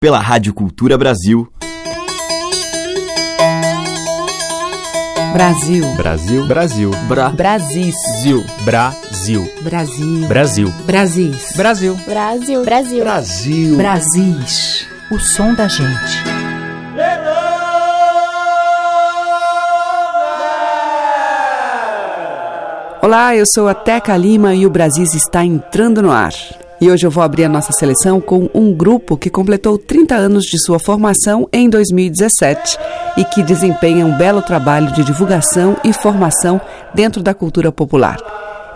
pela Rádio Cultura Brasil. Brasil. Brasil. Brasil. Bra. Brasil. Brasil. Brasil. Brasil. Brasil. Brasil. Brasil. Brasil. Brasil. Brasis. O som da gente. Olá, eu sou a Teca Lima e o Brasis está entrando no ar. E hoje eu vou abrir a nossa seleção com um grupo que completou 30 anos de sua formação em 2017 e que desempenha um belo trabalho de divulgação e formação dentro da cultura popular.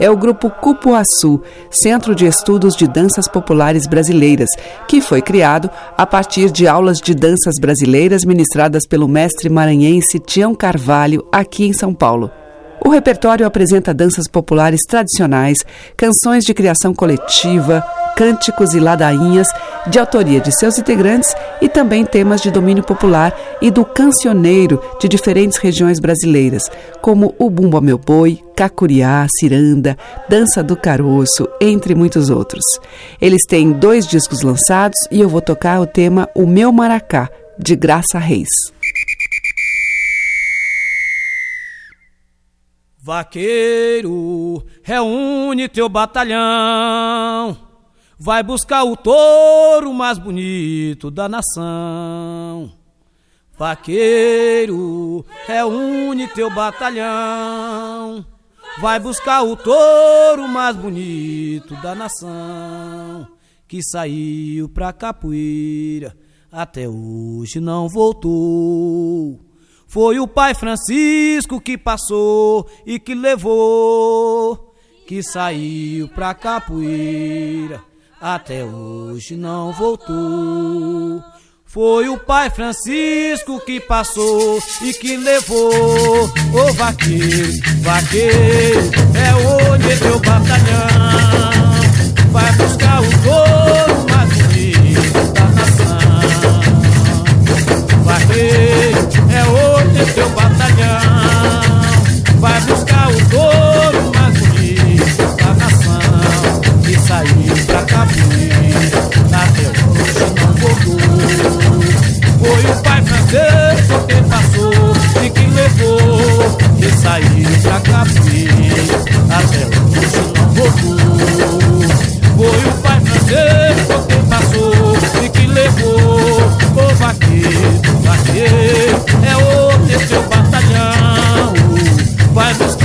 É o grupo Cupuaçu, Centro de Estudos de Danças Populares Brasileiras, que foi criado a partir de aulas de danças brasileiras ministradas pelo mestre maranhense Tião Carvalho aqui em São Paulo. O repertório apresenta danças populares tradicionais, canções de criação coletiva, cânticos e ladainhas de autoria de seus integrantes e também temas de domínio popular e do cancioneiro de diferentes regiões brasileiras, como o Bumba Meu Boi, Cacuriá, Ciranda, Dança do Caroço, entre muitos outros. Eles têm dois discos lançados e eu vou tocar o tema O Meu Maracá, de Graça Reis. Vaqueiro, reúne teu batalhão, vai buscar o touro mais bonito da nação. Vaqueiro, reúne teu batalhão, vai buscar o touro mais bonito da nação, que saiu pra capoeira, até hoje não voltou. Foi o pai Francisco que passou e que levou, que saiu pra capoeira, até hoje não voltou. Foi o pai Francisco que passou e que levou. Ô vaqueiro, vaqueiro, é onde é teu batalhão. Vai buscar o touro mais bonito da nação. Vaqueiro, é hoje é teu batalhão. Vai buscar o touro mais bonito da nação. Que saiu pra capoeira, até hoje não voltou. Foi o pai francês que passou e que levou. Que saiu pra capoeira, até hoje não voltou. Foi o pai francês que passou e que levou. Why must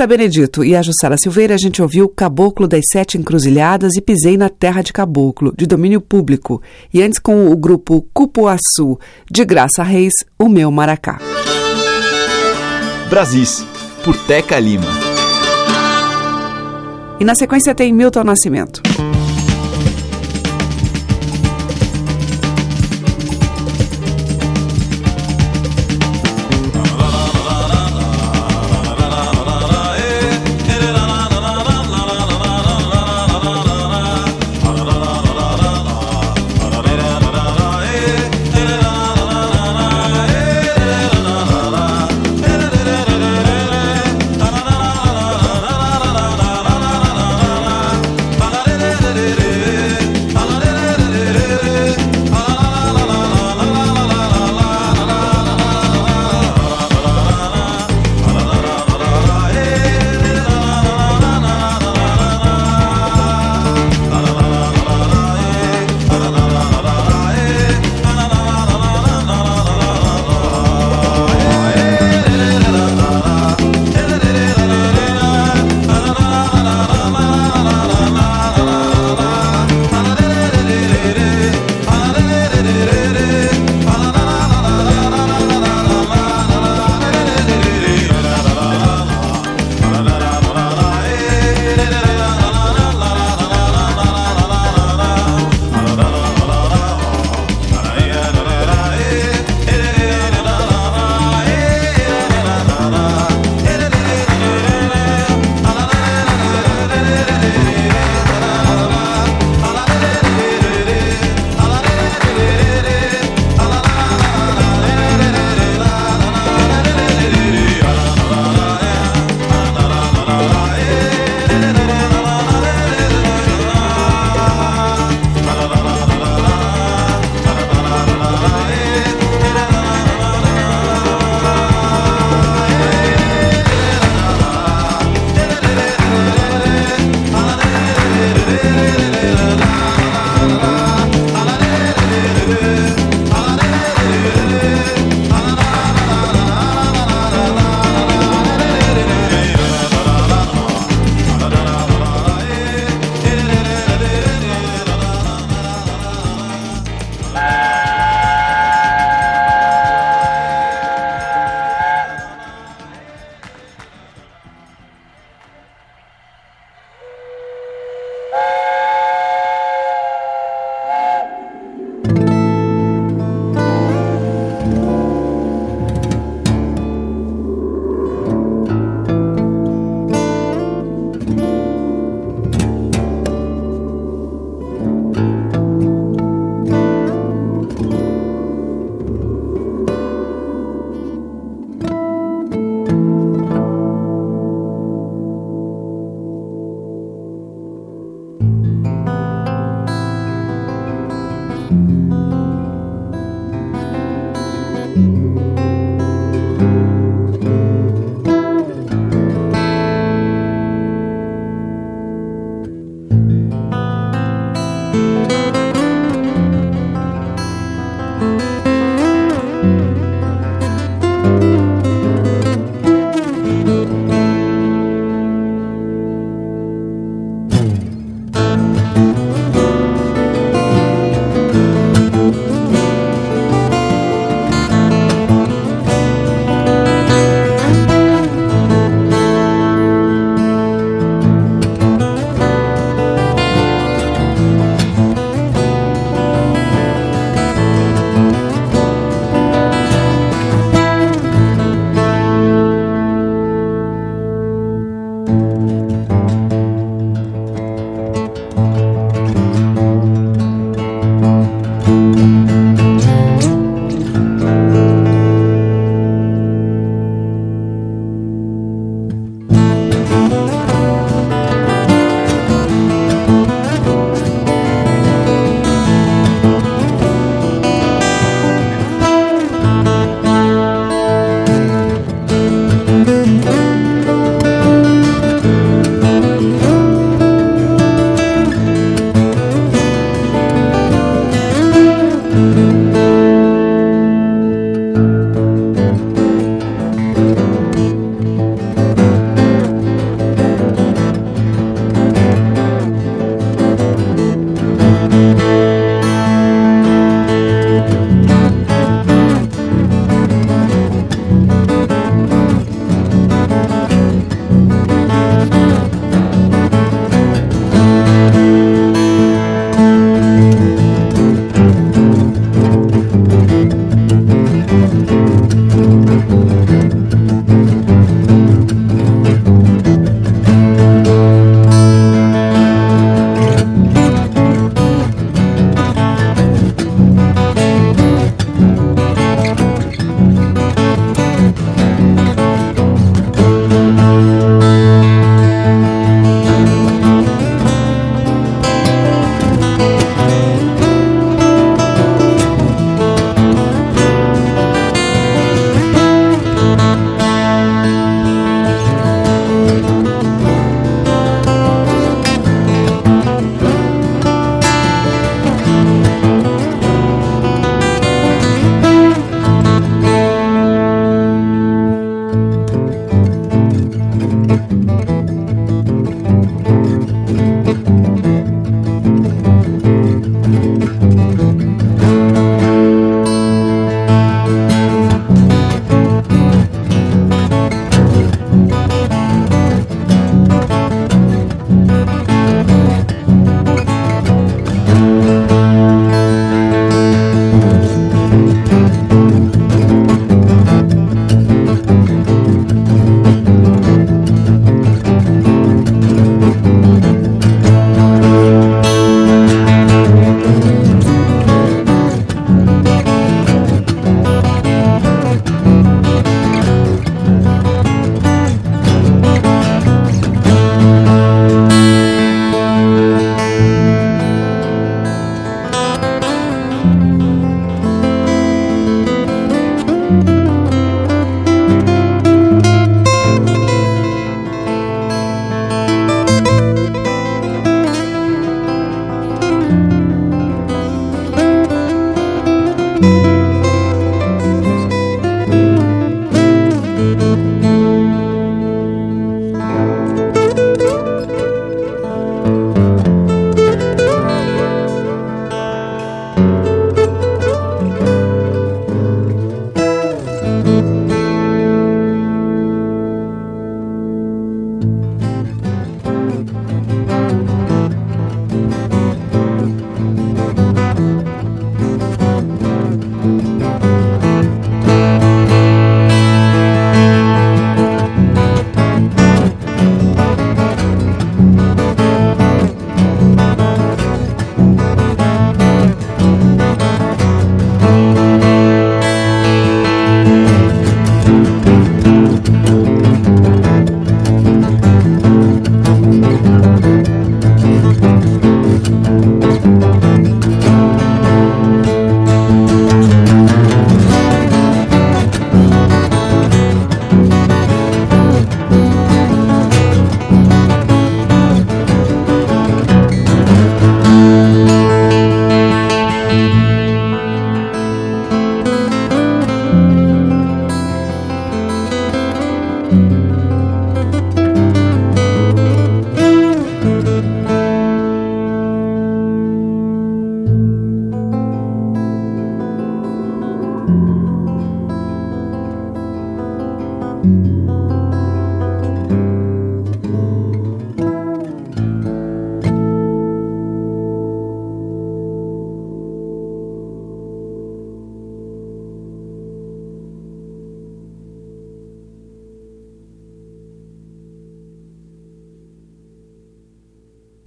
Rita Benedito e a Jussara Silveira, a gente ouviu Caboclo das Sete Encruzilhadas e Pisei na Terra de Caboclo, de domínio público. E antes com o grupo Cupuaçu, de Graça Reis, O Meu Maracá. Brasis, por Teca Lima. E na sequência tem Milton Nascimento.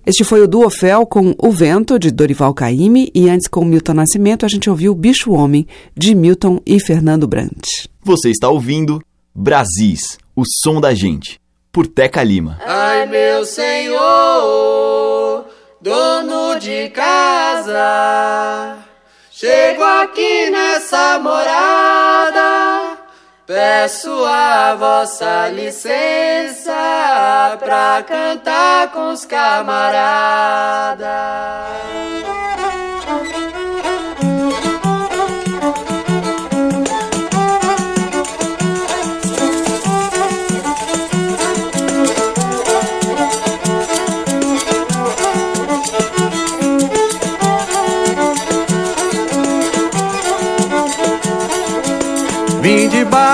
Este foi o Duofel com O Vento, de Dorival Caymmi, e antes com Milton Nascimento a gente ouviu Bicho Homem, de Milton e Fernando Brant. Você está ouvindo Brasis, o som da gente, por Teca Lima. Ai, meu senhor, dono de casa, chego aqui nessa morada Peço a vossa licença pra cantar com os camaradas. Vim debaixo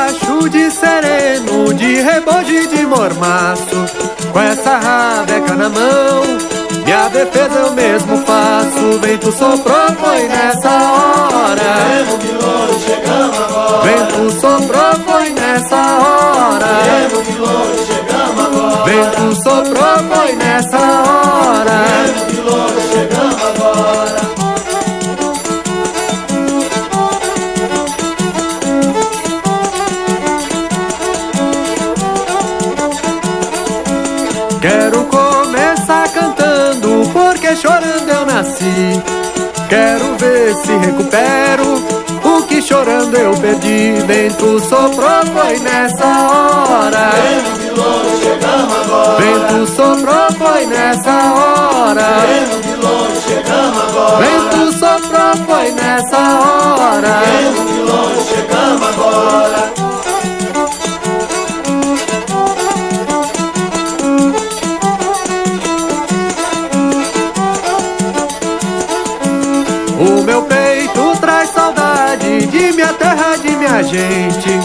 de sereno, de rebojo de mormaço, com essa rabeca na mão. Minha defesa eu mesmo faço, vento soprou, foi nessa hora. Vemos de longe, chegamos agora. Vento soprou, foi nessa hora. Vemos de longe, chegamos agora. Vento soprou, foi nessa hora. Vemos de longe, chegamos Quero ver se recupero o que chorando eu perdi. Vento soprou, foi nessa hora. Vemos de longe, chegamos agora. Vento soprou, foi nessa hora. Vemos de longe, chegamos agora. Vento soprou, foi nessa hora. Vemos de longe, chegamos agora. Gente,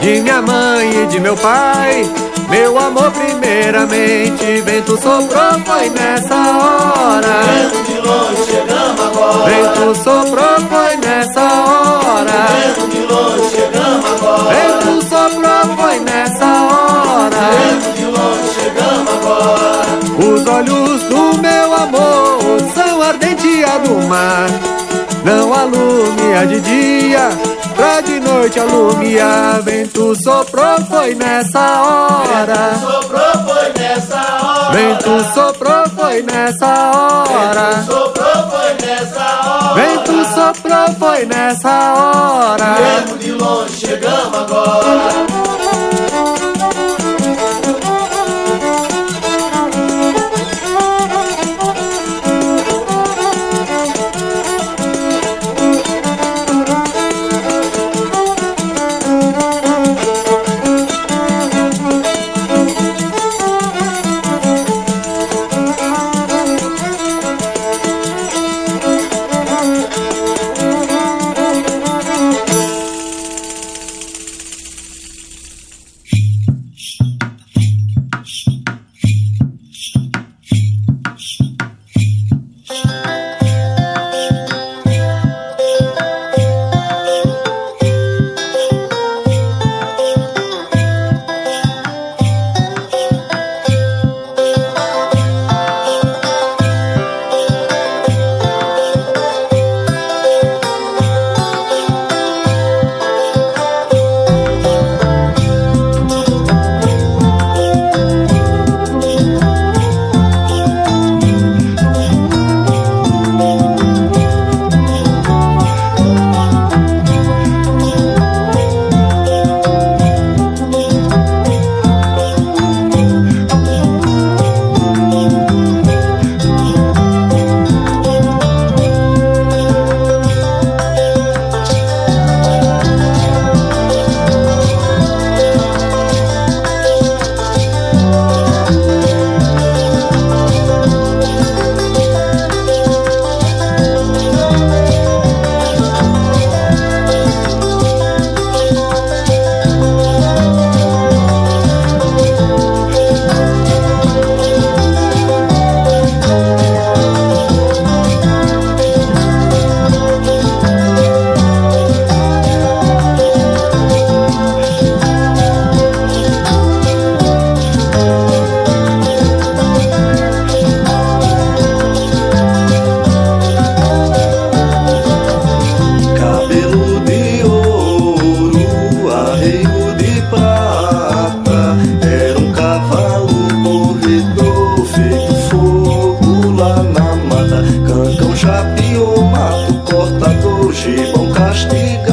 de minha mãe e de meu pai. Meu amor, primeiramente, vento soprou, foi nessa hora. Vemos de longe, chegamos agora. Vento soprou, foi nessa hora. Vemos de longe, chegamos agora. Vento soprou, foi nessa hora. Vemos de longe, chegamos agora. Os olhos do meu amor são ardente a do mar. Não alume a de dia, noite alumiar. Vento soprou, foi nessa hora. Soprou, foi nessa hora. Vento soprou, foi nessa hora. Soprou, foi nessa hora. Vento soprou, foi nessa hora. De longe, chegamos agora. japiou, mato, cortador, gibão, castiga.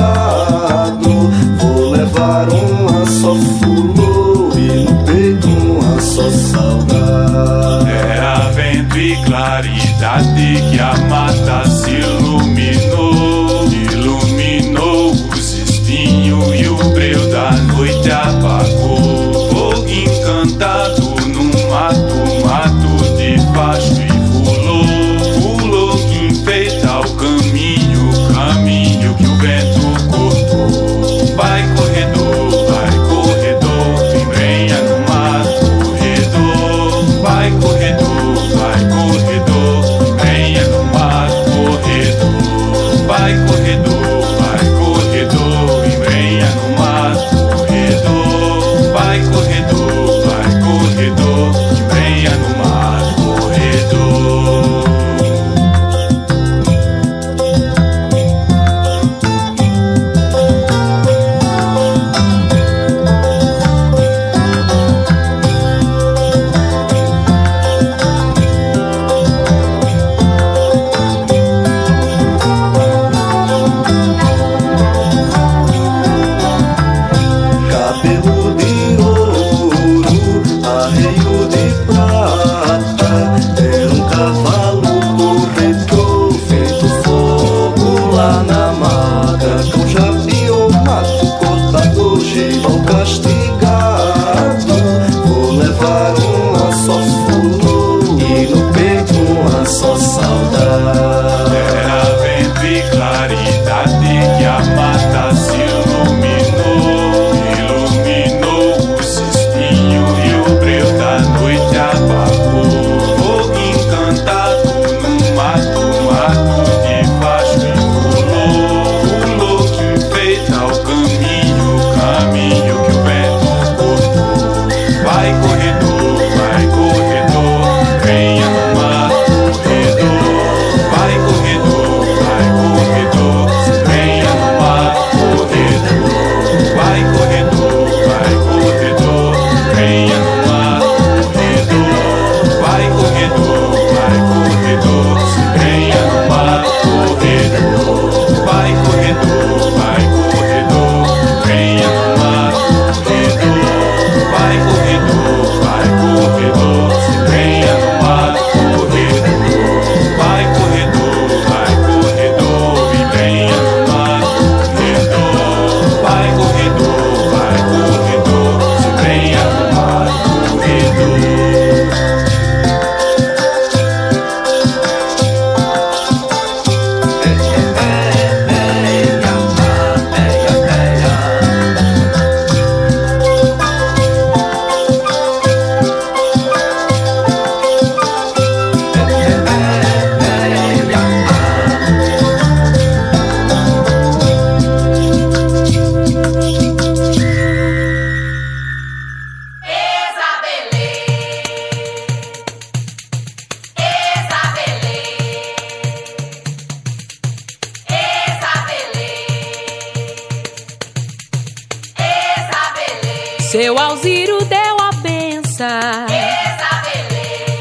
Seu Alziro deu a benção.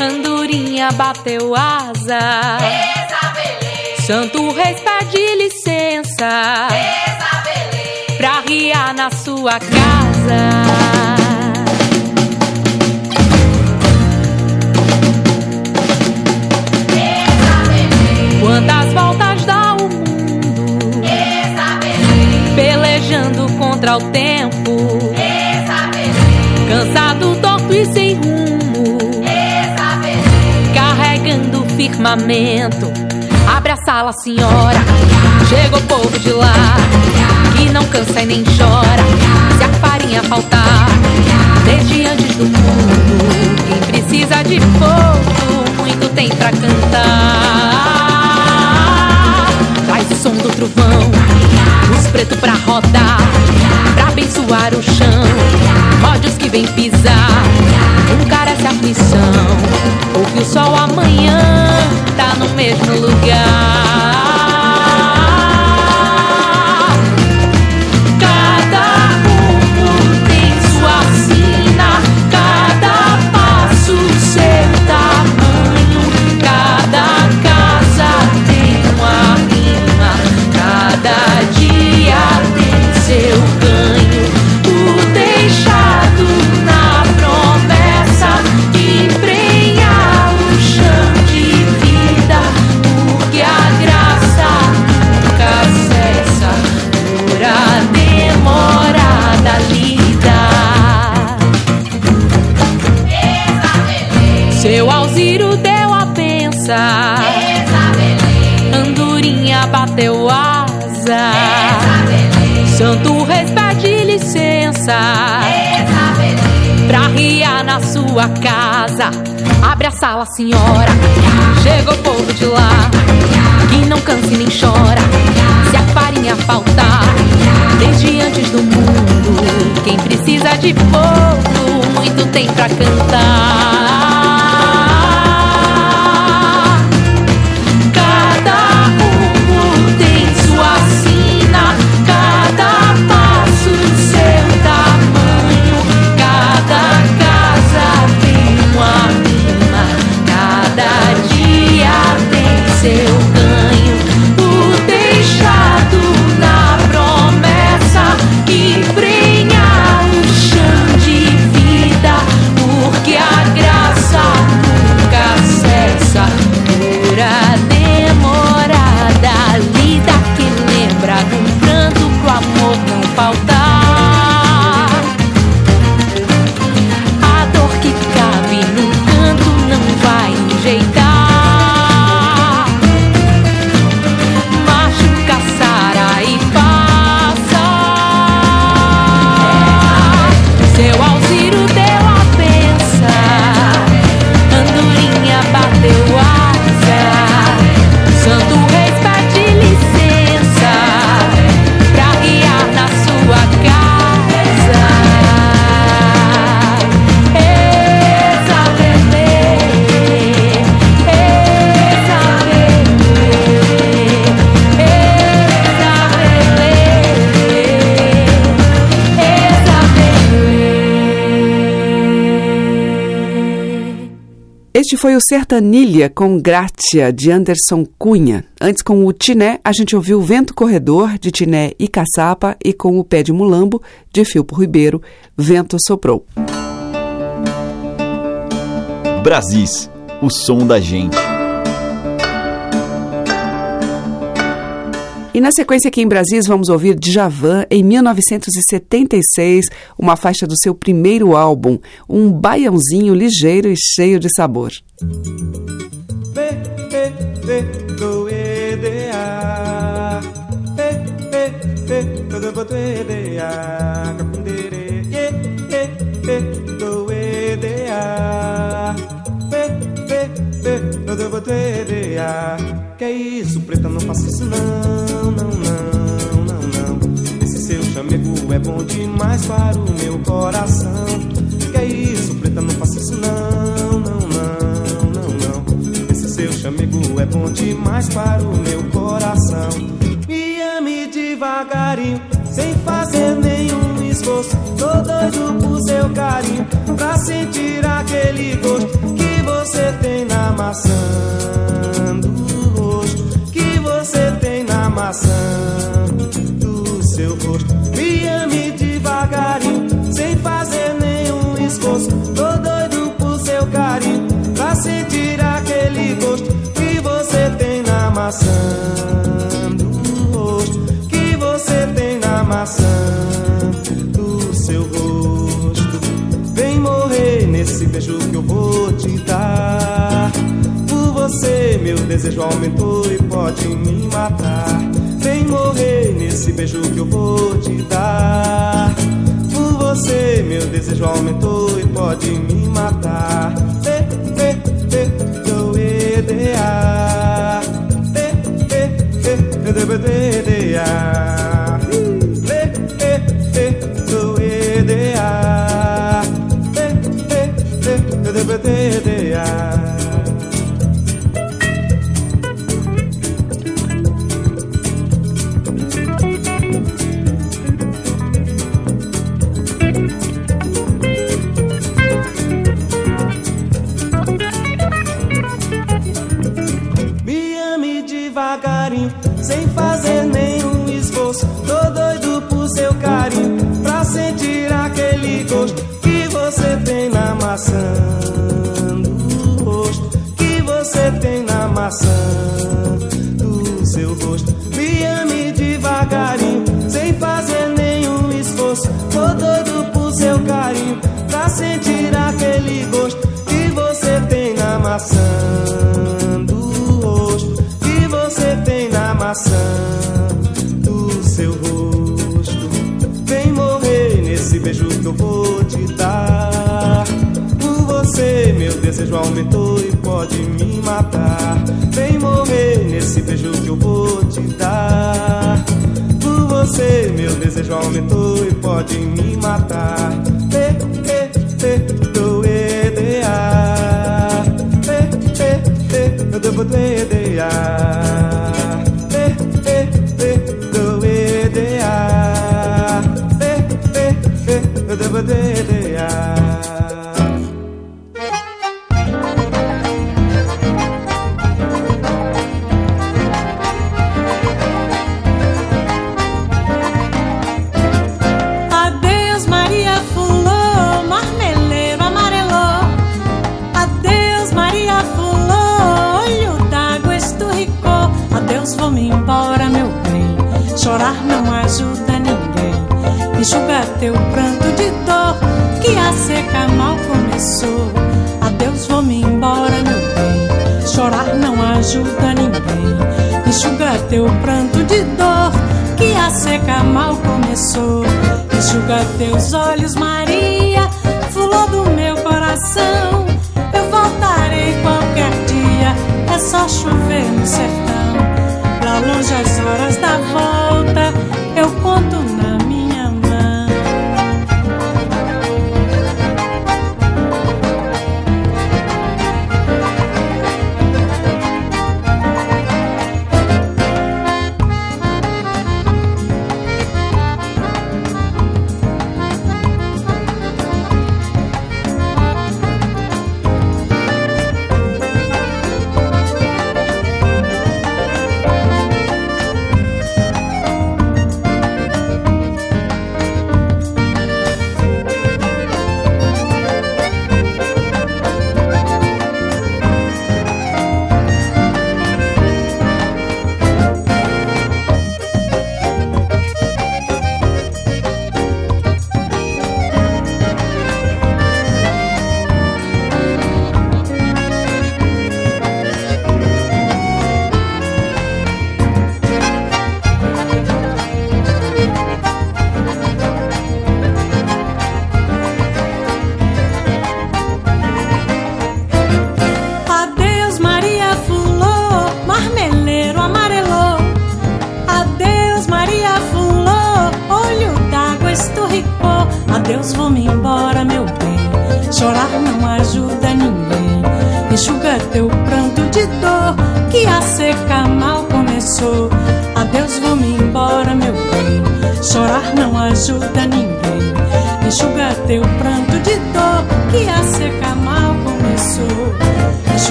Andorinha bateu asa. Santo Reis pede licença. Pra riar na sua casa. Quantas voltas dá o mundo pelejando contra o tempo, cansado, torto e sem rumo, carregando o firmamento. Abre a sala, senhora, chega o povo de lá, que não cansa e nem chora. Se a farinha faltar, desde antes do mundo, quem precisa de fogo, muito tem pra cantar. Traz o som do trovão, os pretos pra rodar, pra abençoar o chão. Ódios que vem pisar, não carece aflição. Ouve o sol amanhã, tá no mesmo lugar. Licença pra riar na sua casa. Abre a sala, senhora, chega o povo de lá, que não cansa e nem chora. Se a farinha faltar, Desde antes do mundo, quem precisa de pouco, muito tem pra cantar. Foi o Sertanilha com Grátia, de Anderson Cunha. Antes, com o Tiné, a gente ouviu Vento Corredor, de Tiné e Caçapa, e com o Pé de Mulambo, de Filpo Ribeiro, Vento Soprou. Brasis, o som da gente. E na sequência aqui em Brasis vamos ouvir Djavan em 1976, uma faixa do seu primeiro álbum, um baiãozinho ligeiro e cheio de sabor. Que é isso, preta, não faça isso não, não, não, não, não. Esse seu chamego é bom demais para o meu coração. Que é isso, preta, não faça isso não, não, não, não, não. Esse seu chamego é bom demais para o meu coração. Me ame devagarinho, sem fazer nenhum esforço. Tô doido por seu carinho, pra sentir aquele gosto que você tem na maçã maçã do rosto. Que você tem na maçã do seu rosto. Vem morrer nesse beijo que eu vou te dar você, meu desejo aumentou e pode me matar. Vem morrer nesse beijo que eu vou te dar. Por você, meu desejo aumentou e pode me matar. Te, te, Meu desejo aumentou e pode me matar. Vem morrer nesse beijo que eu vou te dar. Por você, meu desejo aumentou e pode me matar. Te, te, te. teu pranto de dor, que a seca mal começou. Adeus, vou-me embora, meu bem. Chorar não ajuda ninguém. Enxuga teu pranto de dor, que a seca mal começou. Enxuga teus olhos, Maria, flor do meu coração. Eu voltarei qualquer dia, é só chover no sertão. Pra longe as horas da volta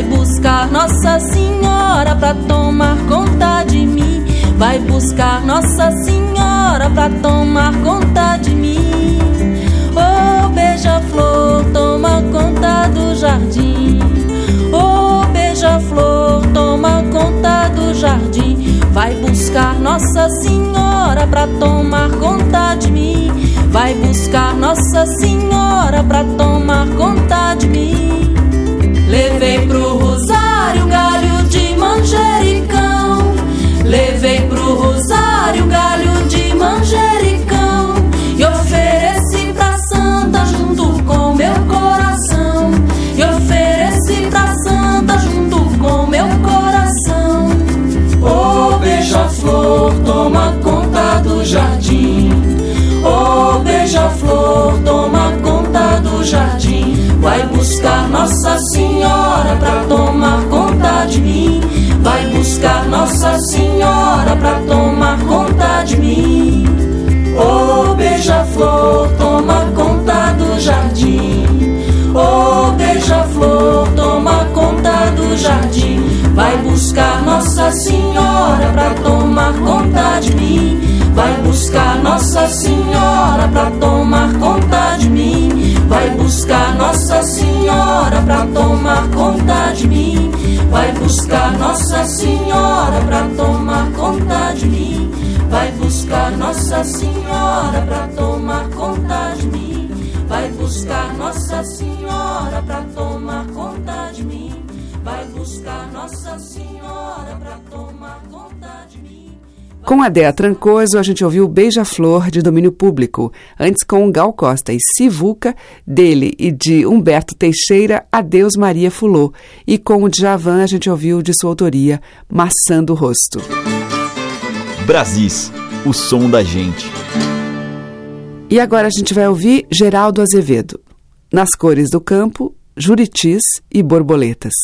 Vai buscar Nossa Senhora pra tomar conta de mim. Vai buscar Nossa Senhora pra tomar conta de mim. Oh, beija-flor, toma conta do jardim. Oh, beija-flor, toma conta do jardim. Vai buscar Nossa Senhora pra tomar conta de mim. Vai buscar Nossa Senhora pra tomar conta de mim. Levei pro beija-flor, toma conta do jardim. Oh, beija-flor, toma conta do jardim. Vai buscar Nossa Senhora pra tomar conta de mim. Vai buscar Nossa Senhora pra tomar conta de mim. Oh, beija-flor, toma conta do jardim. Oh, beija-flor, toma conta do jardim. Vai buscar Nossa Senhora pra tomar conta de mim. Vai buscar Nossa Senhora pra tomar conta de mim. Vai buscar Nossa Senhora pra tomar conta de mim. Vai buscar Nossa Senhora pra tomar conta de mim. Vai buscar Nossa Senhora pra tomar conta de mim. Vai buscar Nossa Senhora pra tomar conta de mim. Vai buscar Nossa Senhora pra tomar conta de mim. Com a Dea Trancoso, a gente ouviu Beija-Flor, de domínio público. Antes, com Gal Costa e Sivuca, dele e de Humberto Teixeira, Adeus Maria Fulô. E com o Djavan, a gente ouviu de sua autoria, Maçã do Rosto. Brasis, o som da gente. E agora a gente vai ouvir Geraldo Azevedo. Nas cores do campo, juritis e borboletas.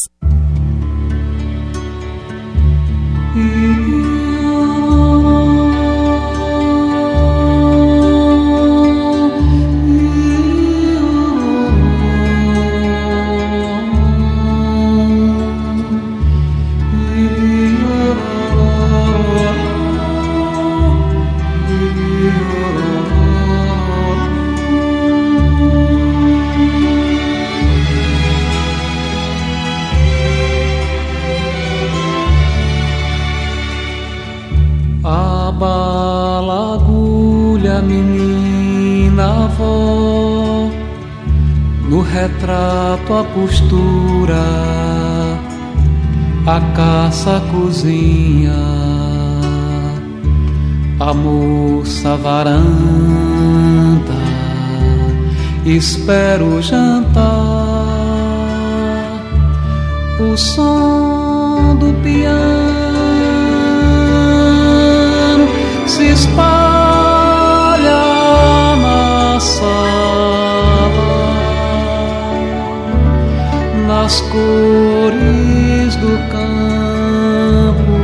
Retrato a costura, a caça cozinha, a moça a varanda, espero jantar, o som do piano cores do campo,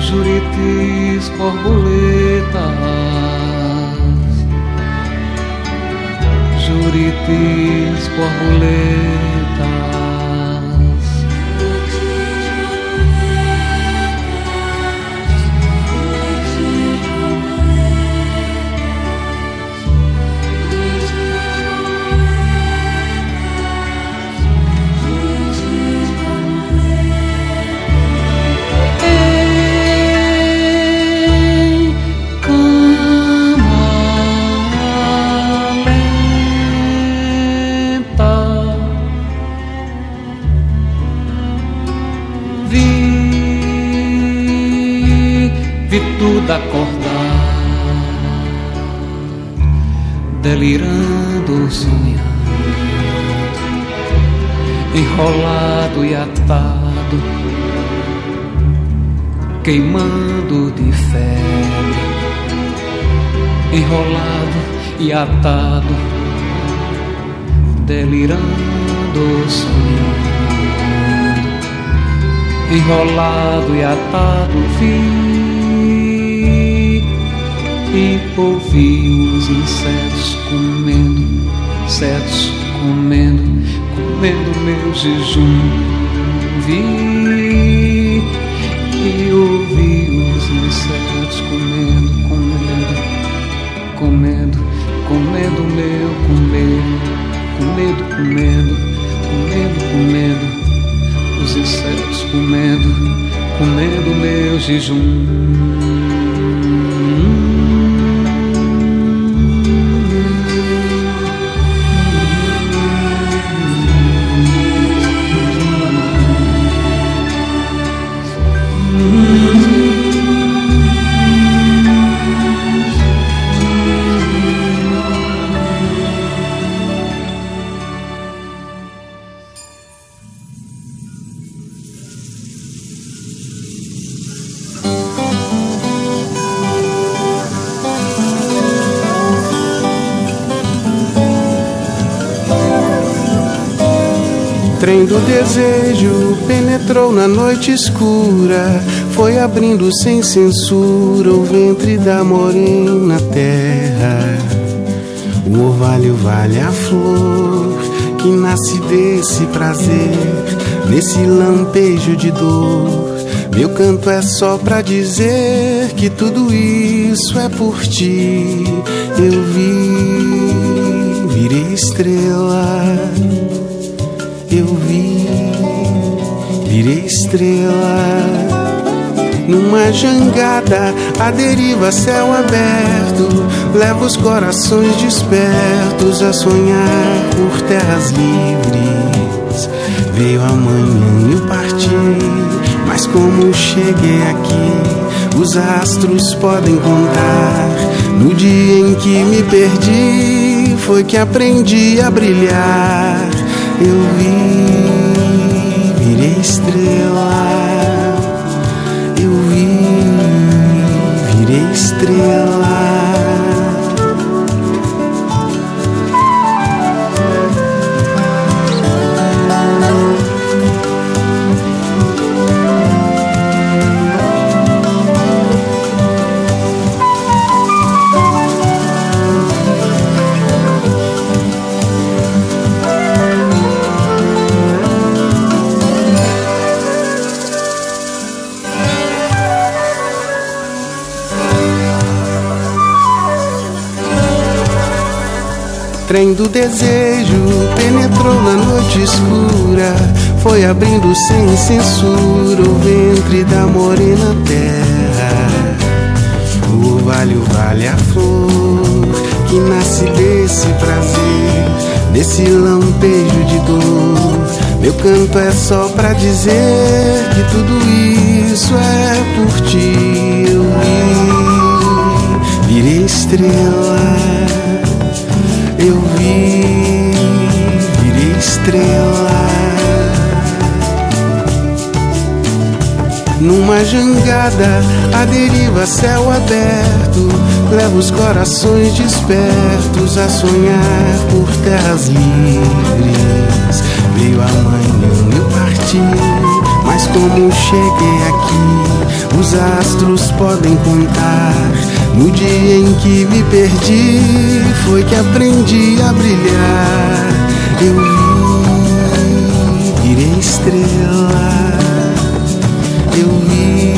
juritis, borboletas, juritis, borboletas. E atado, delirando, sonhando, enrolado e atado, vi e ouvi os insetos comendo, insetos comendo, comendo meu jejum. Vi e ouvi os insetos comendo, comendo meu comer, comendo, comendo, comendo, comendo, os insetos comendo, comendo meu jejum. Noite escura, foi abrindo sem censura o ventre da morena terra. O orvalho vale a flor que nasce desse prazer, nesse lampejo de dor. Meu canto é só pra dizer que tudo isso é por ti. Eu vi, virei estrela eu vi, virei estrela. Numa jangada, a deriva, céu aberto, leva os corações despertos a sonhar por terras livres. Veio amanhã e eu parti, mas como cheguei aqui, os astros podem contar. No dia em que me perdi, foi que aprendi a brilhar eu vi, estrela. Trem do desejo penetrou na noite escura, foi abrindo sem censura o ventre da morena terra. O orvalho vale a flor que nasce desse prazer, desse lampejo de dor. Meu canto é só pra dizer que tudo isso é por ti. Eu vi, virei estrela virei estrela. Numa jangada, a deriva, céu aberto, leva os corações despertos a sonhar por terras livres. Veio amanhã eu parti, mas como cheguei aqui, os astros podem contar no dia em que me perdi, foi que aprendi a brilhar. Eu vi, virei estrela. Eu vi,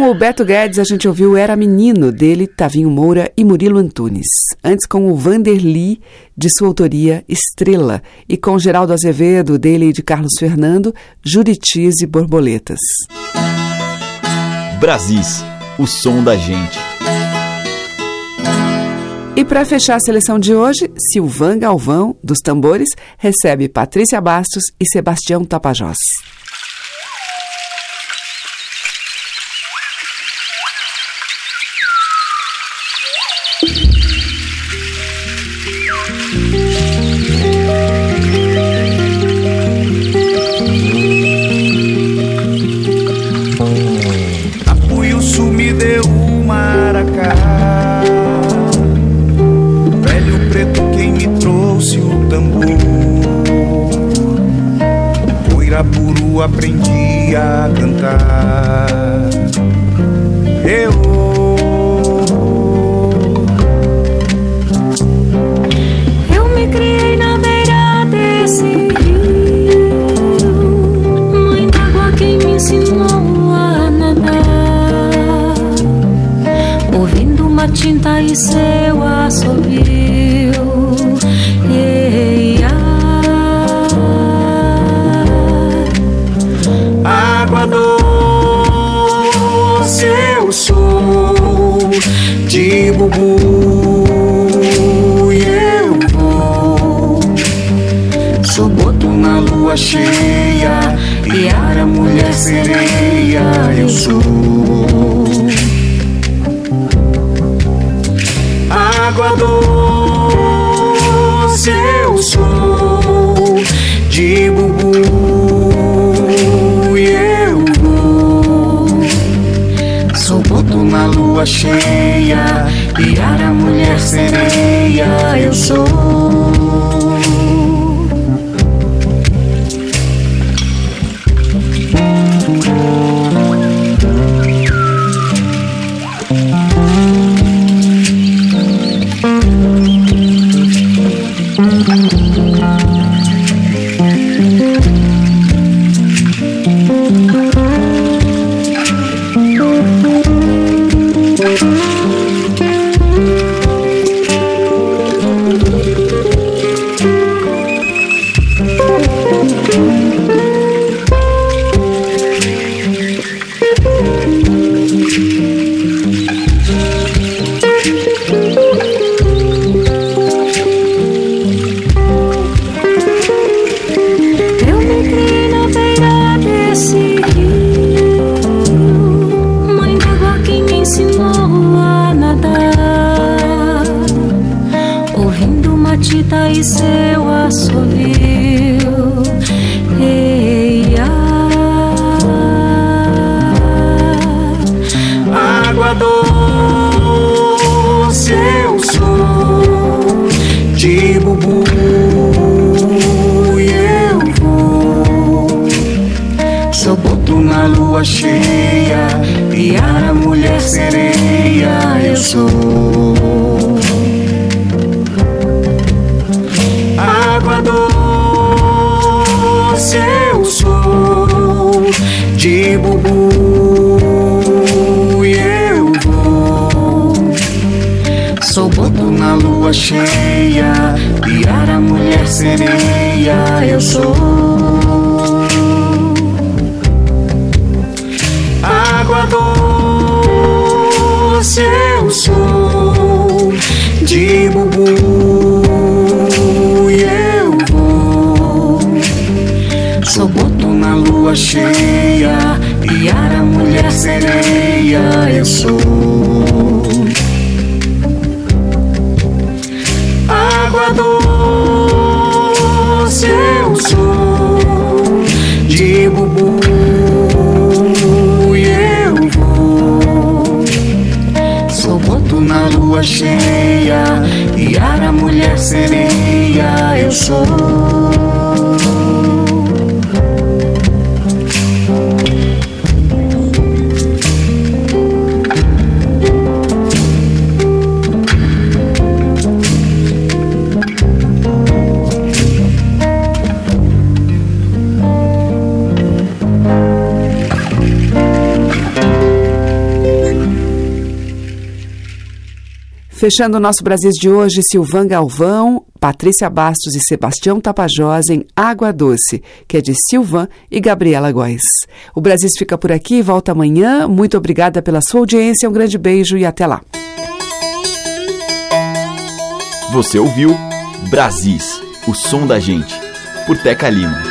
Com o Beto Guedes, a gente ouviu Era Menino, dele, Tavinho Moura e Murilo Antunes. Antes, com o Vanderly, de sua autoria, Estrela. E com Geraldo Azevedo, dele e de Carlos Fernando, Juritis e Borboletas. Brasis, o som da gente. E para fechar a seleção de hoje, Silvan Galvão, dos tambores, recebe Patrícia Bastos e Sebastião Tapajós. Aprendi a cantar. Eu Eu me criei na beira desse rio, mãe d'água quem me ensinou a nadar, ouvindo uma tinta e seu assobio. De bubu e eu vou. Sou boto na lua cheia, Piara, mulher sereia, eu sou. Água doce eu sou, cheia e a mulher sereia eu sou. Água doce eu sou de bubu e eu vou. Sou boto na lua cheia e a mulher sereia eu sou. Lua cheia e a mulher sereia eu sou. Fechando o nosso Brasil de hoje, Silvan Galvão, Patrícia Bastos e Sebastião Tapajós em Água Doce, que é de Silvan e Gabriela Góes. O Brasil fica por aqui e volta amanhã. Muito obrigada pela sua audiência, um grande beijo e até lá. Você ouviu Brasis, o som da gente, por Teca Lima.